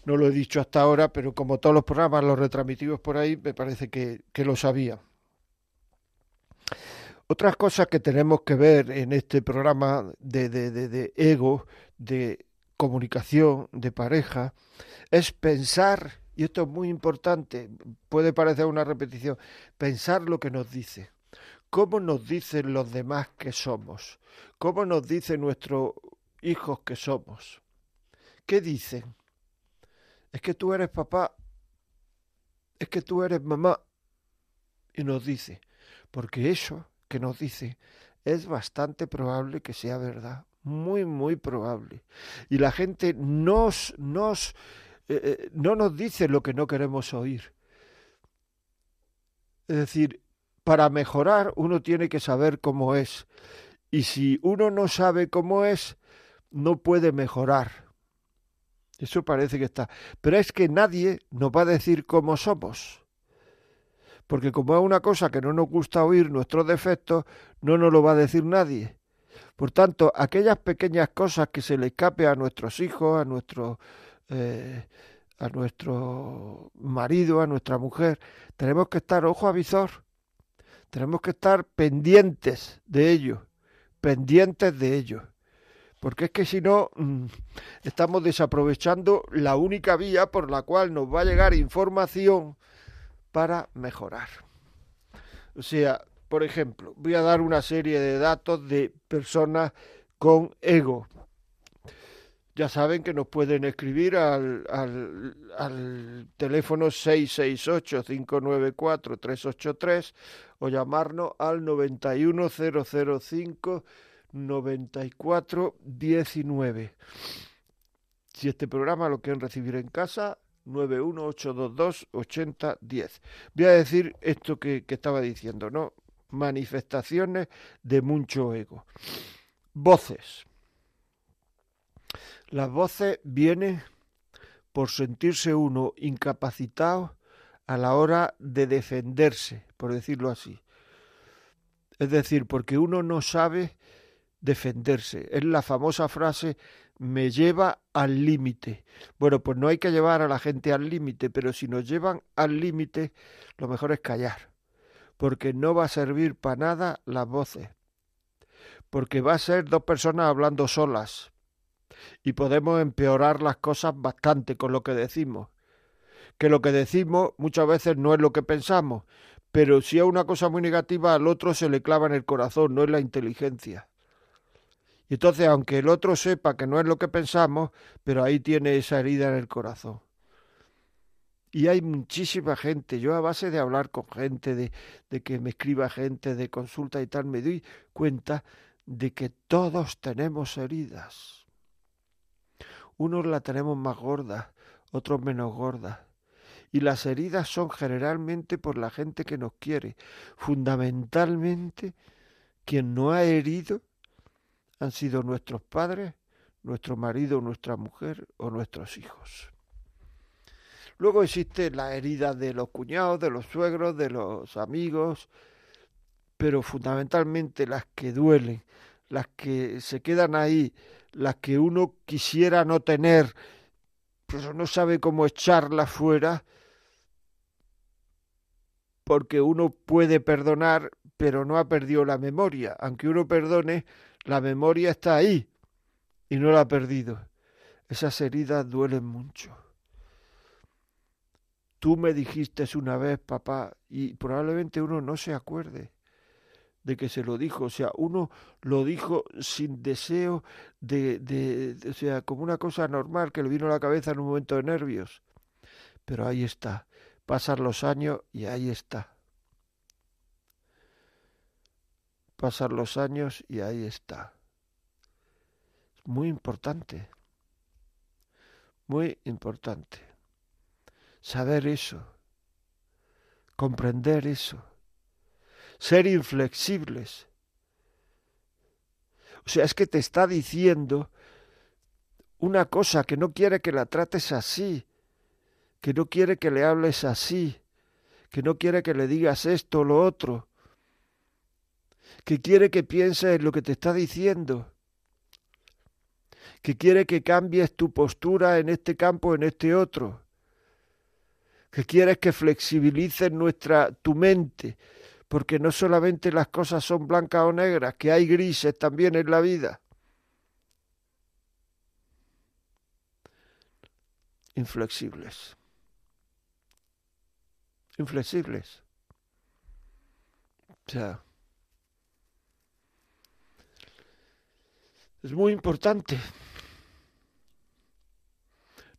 No lo he dicho hasta ahora, pero como todos los programas los retransmitimos por ahí, me parece que, que lo sabía. Otras cosas que tenemos que ver en este programa de, de, de, ego, de comunicación, de pareja, es pensar, y esto es muy importante, puede parecer una repetición, pensar lo que nos dice. ¿Cómo nos dicen los demás que somos? ¿Cómo nos dicen nuestros hijos que somos? ¿Qué dicen? Es que tú eres papá, es que tú eres mamá. Y nos dice, porque eso que nos dice es bastante probable que sea verdad, muy, muy probable. Y la gente nos, nos, eh, eh, no nos dice lo que no queremos oír. Es decir, para mejorar uno tiene que saber cómo es. Y si uno no sabe cómo es, no puede mejorar. Eso parece que está. Pero es que nadie nos va a decir cómo somos porque como es una cosa que no nos gusta oír nuestros defectos, no nos lo va a decir nadie. Por tanto, aquellas pequeñas cosas que se le escape a nuestros hijos, a nuestro, eh, a nuestro marido, a nuestra mujer, tenemos que estar ojo a visor, tenemos que estar pendientes de ello, pendientes de ello. Porque es que si no, mm, estamos desaprovechando la única vía por la cual nos va a llegar información para mejorar. O sea, por ejemplo, voy a dar una serie de datos de personas con ego. Ya saben que nos pueden escribir al, al, al teléfono 668-594-383 o llamarnos al 91005-9419. Si este programa lo quieren recibir en casa, 918228010. Voy a decir esto que, estaba diciendo, ¿no? Manifestaciones de mucho ego. Voces. Las voces vienen por sentirse uno incapacitado a la hora de defenderse, por decirlo así. Es decir, porque uno no sabe defenderse. Es la famosa frase me lleva al límite. Bueno, pues no hay que llevar a la gente al límite, pero si nos llevan al límite, lo mejor es callar, porque no va a servir para nada las voces, porque va a ser dos personas hablando solas y podemos empeorar las cosas bastante con lo que decimos. Que lo que decimos muchas veces no es lo que pensamos, pero si es una cosa muy negativa al otro se le clava en el corazón, no es la inteligencia. Y entonces, aunque el otro sepa que no es lo que pensamos, pero ahí tiene esa herida en el corazón. Y hay muchísima gente, yo a base de hablar con gente, de, de que me escriba gente, de consulta y tal, me doy cuenta de que todos tenemos heridas. Unos la tenemos más gordas, otros menos gordas. Y las heridas son generalmente por la gente que nos quiere. Fundamentalmente, quien no ha herido han sido nuestros padres, nuestro marido, nuestra mujer o nuestros hijos. Luego existe la herida de los cuñados, de los suegros, de los amigos, pero fundamentalmente las que duelen, las que se quedan ahí, las que uno quisiera no tener, pero no sabe cómo echarlas fuera, porque uno puede perdonar, pero no ha perdido la memoria. Aunque uno perdone, la memoria está ahí y no la ha perdido. Esas heridas duelen mucho. Tú me dijiste una vez, papá, y probablemente uno no se acuerde de que se lo dijo. O sea, uno lo dijo sin deseo de, o sea, como una cosa normal que le vino a la cabeza en un momento de nervios. Pero ahí está. Pasan los años y ahí está. Pasan los años y ahí está. Es muy importante. Muy importante saber eso, comprender eso, ser inflexibles. O sea, es que te está diciendo una cosa que no quiere que la trates así, que no quiere que le hables así, que no quiere que le digas esto o lo otro, que quiere que pienses en lo que te está diciendo, que quiere que cambies tu postura en este campo en este otro que quieres que flexibilices nuestra tu mente, porque no solamente las cosas son blancas o negras, que hay grises también en la vida. Inflexibles. Inflexibles. O sea, es muy importante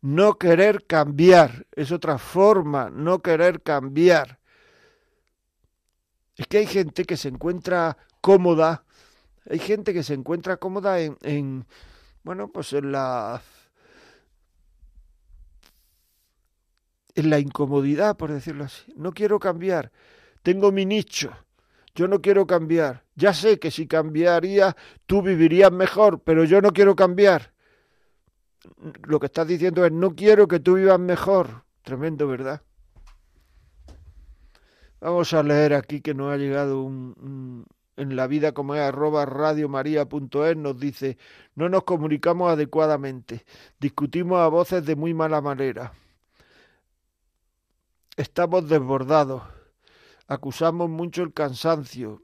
no querer cambiar, es otra forma, no querer cambiar. Es que hay gente que se encuentra cómoda, hay gente que se encuentra cómoda en, en bueno, pues en la en la incomodidad, por decirlo así. No quiero cambiar, tengo mi nicho, yo no quiero cambiar. Ya sé que si cambiaría tú vivirías mejor, pero yo no quiero cambiar lo que estás diciendo es no quiero que tú vivas mejor. Tremendo, ¿verdad? Vamos a leer aquí que nos ha llegado un, en la vida como es arroba radiomaria.es nos dice no nos comunicamos adecuadamente, discutimos a voces de muy mala manera, estamos desbordados, acusamos mucho el cansancio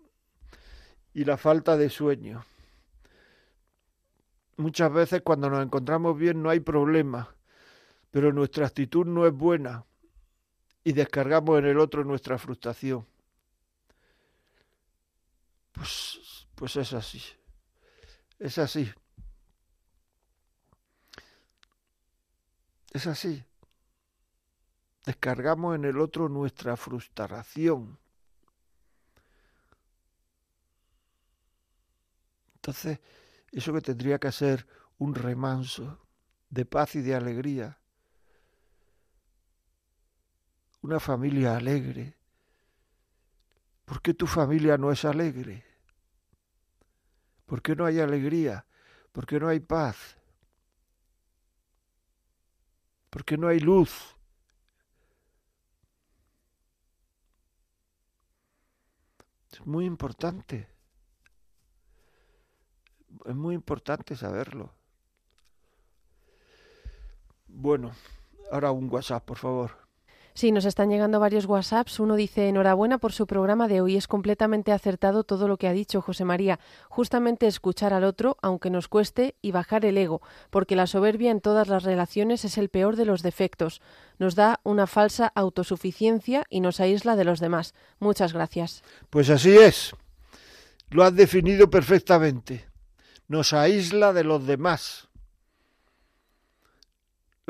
y la falta de sueño muchas veces cuando nos encontramos bien no hay problema, pero nuestra actitud no es buena y descargamos en el otro nuestra frustración. Pues, pues es así, es así. Es así. Descargamos en el otro nuestra frustración. Entonces, eso que tendría que ser un remanso de paz y de alegría. Una familia alegre. ¿Por qué tu familia no es alegre? ¿Por qué no hay alegría? ¿Por qué no hay paz? ¿Por qué no hay luz? Es muy importante. Es muy importante saberlo. Bueno, ahora un WhatsApp, por favor. Sí, nos están llegando varios WhatsApps. Uno dice, enhorabuena por su programa de hoy. Es completamente acertado todo lo que ha dicho José María. Justamente escuchar al otro, aunque nos cueste, y bajar el ego, porque la soberbia en todas las relaciones es el peor de los defectos. Nos da una falsa autosuficiencia y nos aísla de los demás. Muchas gracias. Pues así es. Lo has definido perfectamente nos aísla de los demás.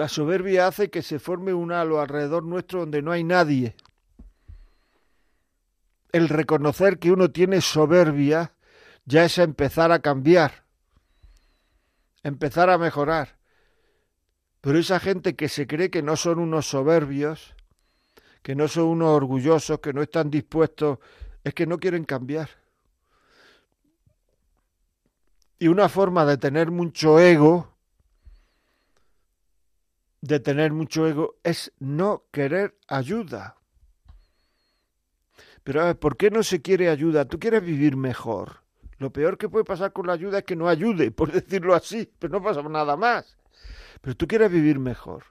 La soberbia hace que se forme un halo alrededor nuestro donde no hay nadie. El reconocer que uno tiene soberbia ya es empezar a cambiar, empezar a mejorar. Pero esa gente que se cree que no son unos soberbios, que no son unos orgullosos, que no están dispuestos, es que no quieren cambiar. Y una forma de tener mucho ego de tener mucho ego es no querer ayuda. Pero a ver, ¿por qué no se quiere ayuda? Tú quieres vivir mejor. Lo peor que puede pasar con la ayuda es que no ayude, (laughs) por decirlo así, pero no pasa nada más. Pero tú quieres vivir mejor.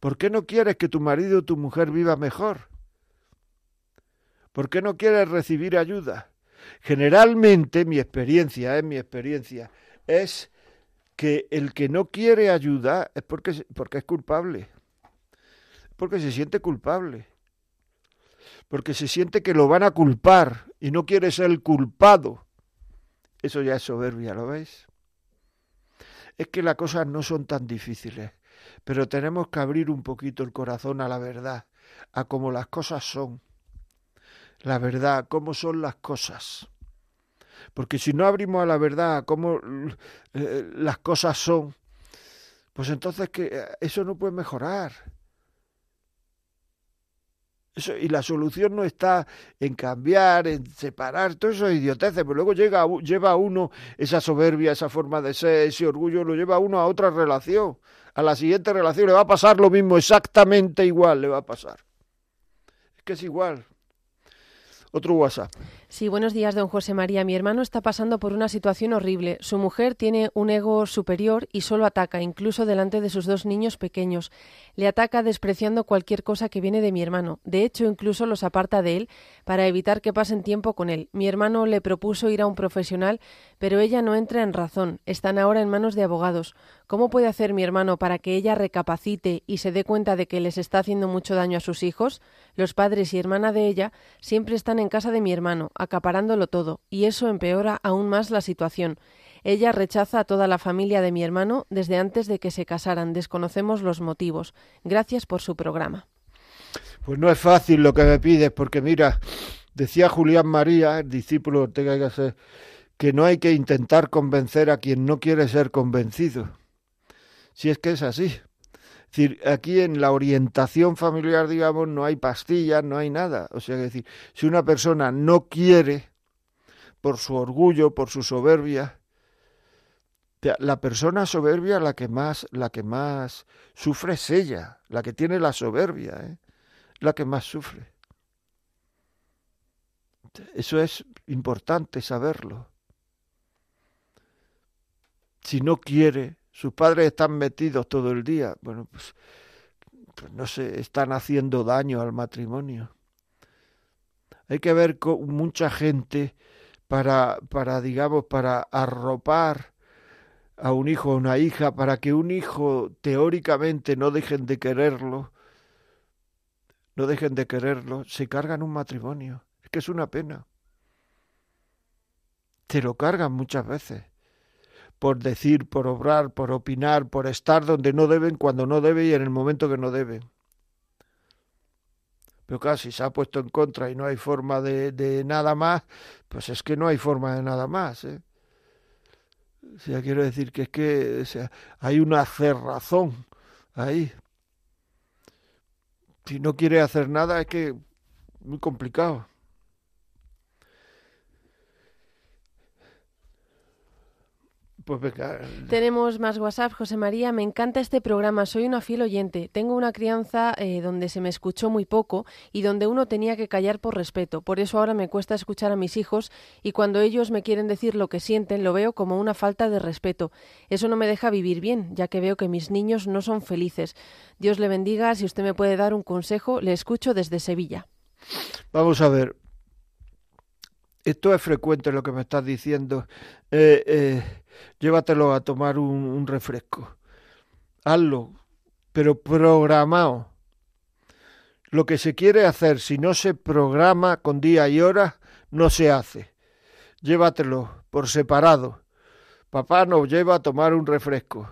¿Por qué no quieres que tu marido o tu mujer viva mejor? ¿Por qué no quieres recibir ayuda? Generalmente, mi experiencia, es eh, mi experiencia, es que el que no quiere ayuda es porque, porque es culpable. Porque se siente culpable. Porque se siente que lo van a culpar y no quiere ser el culpado. Eso ya es soberbia, ¿lo veis? Es que las cosas no son tan difíciles, pero tenemos que abrir un poquito el corazón a la verdad, a cómo las cosas son. La verdad, cómo son las cosas. Porque si no abrimos a la verdad cómo eh, las cosas son, pues entonces que eh, eso no puede mejorar. Eso, y la solución no está en cambiar, en separar, todo eso es idioteces, pero luego llega, lleva a uno esa soberbia, esa forma de ser, ese orgullo, lo lleva a uno a otra relación, a la siguiente relación, le va a pasar lo mismo, exactamente igual le va a pasar. Es que es igual. Otro WhatsApp. Sí, buenos días, don José María. Mi hermano está pasando por una situación horrible. Su mujer tiene un ego superior y solo ataca, incluso delante de sus dos niños pequeños. Le ataca despreciando cualquier cosa que viene de mi hermano. De hecho, incluso los aparta de él para evitar que pasen tiempo con él. Mi hermano le propuso ir a un profesional, pero ella no entra en razón. Están ahora en manos de abogados. ¿Cómo puede hacer mi hermano para que ella recapacite y se dé cuenta de que les está haciendo mucho daño a sus hijos? Los padres y hermana de ella siempre están en casa de mi hermano, acaparándolo todo, y eso empeora aún más la situación. Ella rechaza a toda la familia de mi hermano desde antes de que se casaran. Desconocemos los motivos. Gracias por su programa. Pues no es fácil lo que me pides, porque mira, decía Julián María, el discípulo que ser, que no hay que intentar convencer a quien no quiere ser convencido si es que es así. Es decir, aquí en la orientación familiar, digamos, no hay pastillas, no hay nada. O sea, es decir, si una persona no quiere, por su orgullo, por su soberbia, la persona soberbia la que más, la que más sufre es ella, la que tiene la soberbia, ¿eh? la que más sufre. Eso es importante saberlo. Si no quiere, sus padres están metidos todo el día. Bueno, pues, pues no sé, están haciendo daño al matrimonio. Hay que ver con mucha gente para, para, digamos, para arropar a un hijo o una hija, para que un hijo teóricamente no dejen de quererlo, no dejen de quererlo, se cargan un matrimonio. Es que es una pena. Te lo cargan muchas veces por decir, por obrar, por opinar, por estar donde no deben, cuando no deben y en el momento que no deben. Pero casi se ha puesto en contra y no hay forma de, nada más, pues es que no hay forma de nada más. ¿eh? O sea, quiero decir que es que hay una cerrazón ahí. Si no quiere hacer nada es que muy complicado. Pues Tenemos más WhatsApp, José María. Me encanta este programa. Soy una fiel oyente. Tengo una crianza eh, donde se me escuchó muy poco y donde uno tenía que callar por respeto. Por eso ahora me cuesta escuchar a mis hijos y cuando ellos me quieren decir lo que sienten, lo veo como una falta de respeto. Eso no me deja vivir bien, ya que veo que mis niños no son felices. Dios le bendiga. Si usted me puede dar un consejo, le escucho desde Sevilla. Vamos a ver. Esto es frecuente lo que me estás diciendo. Eh, eh, llévatelo a tomar un, refresco. Hazlo, pero programado. Lo que se quiere hacer, si no se programa con día y hora, no se hace. Llévatelo por separado. Papá nos lleva a tomar un refresco.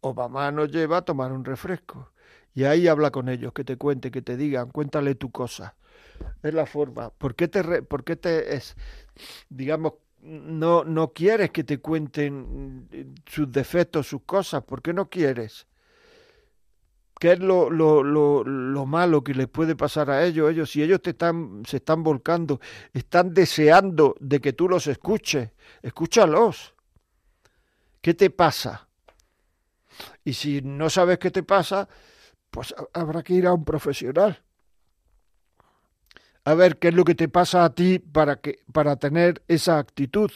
O mamá nos lleva a tomar un refresco. Y ahí habla con ellos, que te cuente, que te digan, cuéntale tu cosa. Es la forma. ¿Por qué te, por qué te es, digamos, no, no quieres que te cuenten sus defectos, sus cosas, ¿por qué no quieres? ¿Qué es lo, lo, lo, lo, malo que les puede pasar a ellos? Ellos, si ellos te están, se están volcando, están deseando de que tú los escuches, escúchalos. ¿Qué te pasa? Y si no sabes qué te pasa, pues habrá que ir a un profesional. A ver qué es lo que te pasa a ti para, que, para tener esa actitud.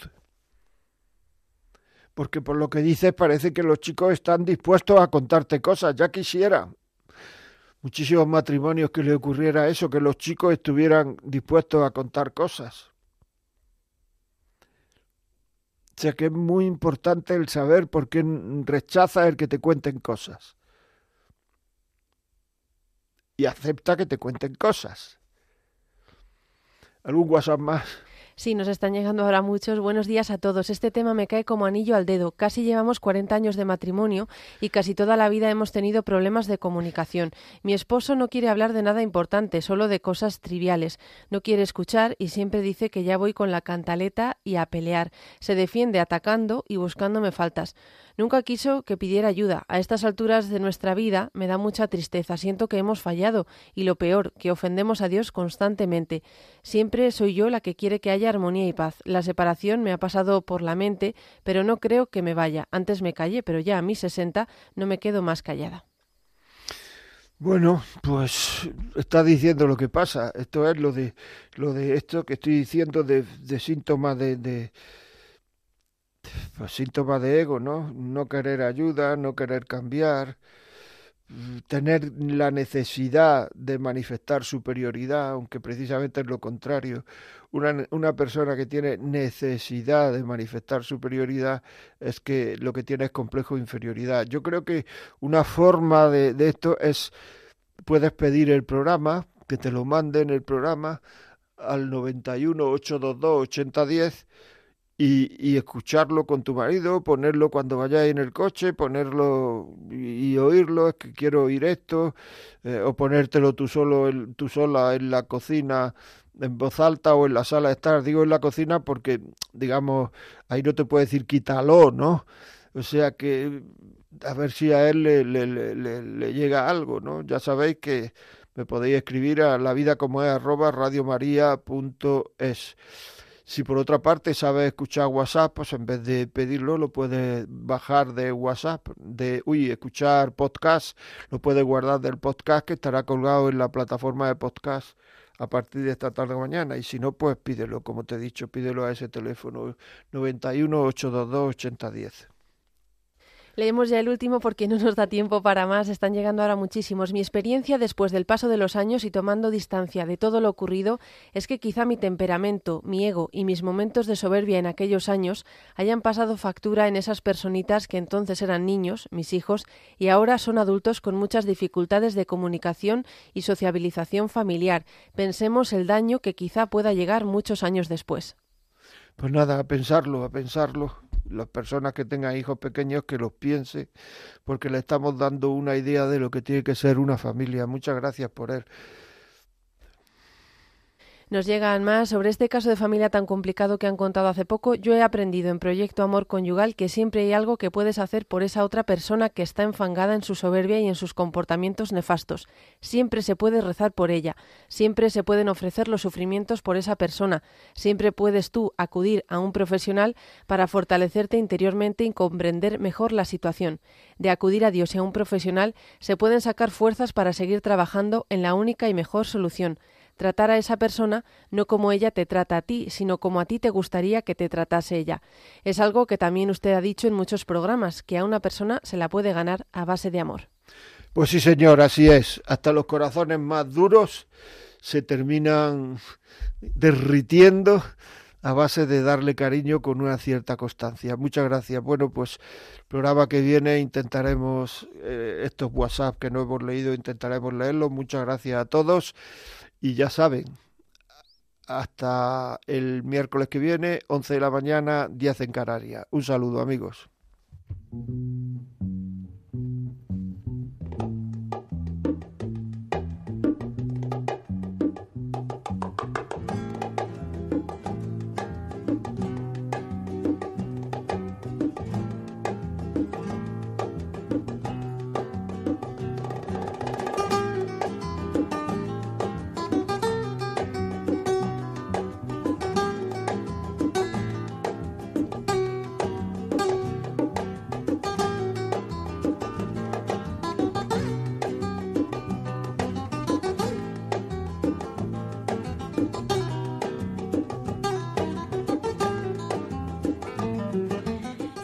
Porque por lo que dices parece que los chicos están dispuestos a contarte cosas, ya quisiera. Muchísimos matrimonios que le ocurriera eso, que los chicos estuvieran dispuestos a contar cosas. O sea que es muy importante el saber por qué rechaza el que te cuenten cosas. Y acepta que te cuenten cosas. ¿Algún WhatsApp más? Sí, nos están llegando ahora muchos. Buenos días a todos. Este tema me cae como anillo al dedo. Casi llevamos 40 años de matrimonio y casi toda la vida hemos tenido problemas de comunicación. Mi esposo no quiere hablar de nada importante, solo de cosas triviales. No quiere escuchar y siempre dice que ya voy con la cantaleta y a pelear. Se defiende atacando y buscándome faltas. Nunca quiso que pidiera ayuda. A estas alturas de nuestra vida me da mucha tristeza. Siento que hemos fallado y lo peor, que ofendemos a Dios constantemente. Siempre soy yo la que quiere que haya armonía y paz. La separación me ha pasado por la mente, pero no creo que me vaya. Antes me callé, pero ya a mis sesenta no me quedo más callada. Bueno, pues está diciendo lo que pasa. Esto es lo de lo de esto que estoy diciendo de, síntomas de pues, síntomas de ego, ¿no? No querer ayuda, no querer cambiar, tener la necesidad de manifestar superioridad, aunque precisamente es lo contrario. Una, una, persona que tiene necesidad de manifestar superioridad es que lo que tiene es complejo de inferioridad. Yo creo que una forma de, de esto es, puedes pedir el programa, que te lo manden el programa al 91 822 8010 y, escucharlo con tu marido, ponerlo cuando vayáis en el coche, ponerlo y, oírlo, es que quiero oír esto, eh, o ponértelo tú solo, tú sola en la cocina en voz alta o en la sala de estar, digo en la cocina porque, digamos, ahí no te puede decir quítalo, ¿no? O sea que a ver si a él le, le, le, le llega algo, ¿no? Ya sabéis que me podéis escribir a la vida como es arroba radiomaria.es. Si por otra parte sabes escuchar WhatsApp, pues en vez de pedirlo, lo puedes bajar de WhatsApp, de, uy, escuchar podcast, lo puedes guardar del podcast que estará colgado en la plataforma de podcast a partir de esta tarde o mañana. Y si no, pues pídelo, como te he dicho, pídelo a ese teléfono 91 822 8010. Leemos ya el último porque no nos da tiempo para más. Están llegando ahora muchísimos. Mi experiencia después del paso de los años y tomando distancia de todo lo ocurrido es que quizá mi temperamento, mi ego y mis momentos de soberbia en aquellos años hayan pasado factura en esas personitas que entonces eran niños, mis hijos, y ahora son adultos con muchas dificultades de comunicación y sociabilización familiar. Pensemos el daño que quizá pueda llegar muchos años después. Pues nada, a pensarlo, a pensarlo las personas que tengan hijos pequeños que los piense, porque le estamos dando una idea de lo que tiene que ser una familia. Muchas gracias por él. Nos llegan más sobre este caso de familia tan complicado que han contado hace poco. Yo he aprendido en Proyecto Amor Conyugal que siempre hay algo que puedes hacer por esa otra persona que está enfangada en su soberbia y en sus comportamientos nefastos. Siempre se puede rezar por ella, siempre se pueden ofrecer los sufrimientos por esa persona, siempre puedes tú acudir a un profesional para fortalecerte interiormente y comprender mejor la situación. De acudir a Dios y a un profesional se pueden sacar fuerzas para seguir trabajando en la única y mejor solución tratar a esa persona no como ella te trata a ti, sino como a ti te gustaría que te tratase ella. Es algo que también usted ha dicho en muchos programas, que a una persona se la puede ganar a base de amor. Pues sí, señor, así es. Hasta los corazones más duros se terminan derritiendo a base de darle cariño con una cierta constancia. Muchas gracias. Bueno, pues el programa que viene intentaremos, eh, estos WhatsApp que no hemos leído, intentaremos leerlos. Muchas gracias a todos. Y ya saben, hasta el miércoles que viene, 11 de la mañana, 10 en Canarias. Un saludo, amigos.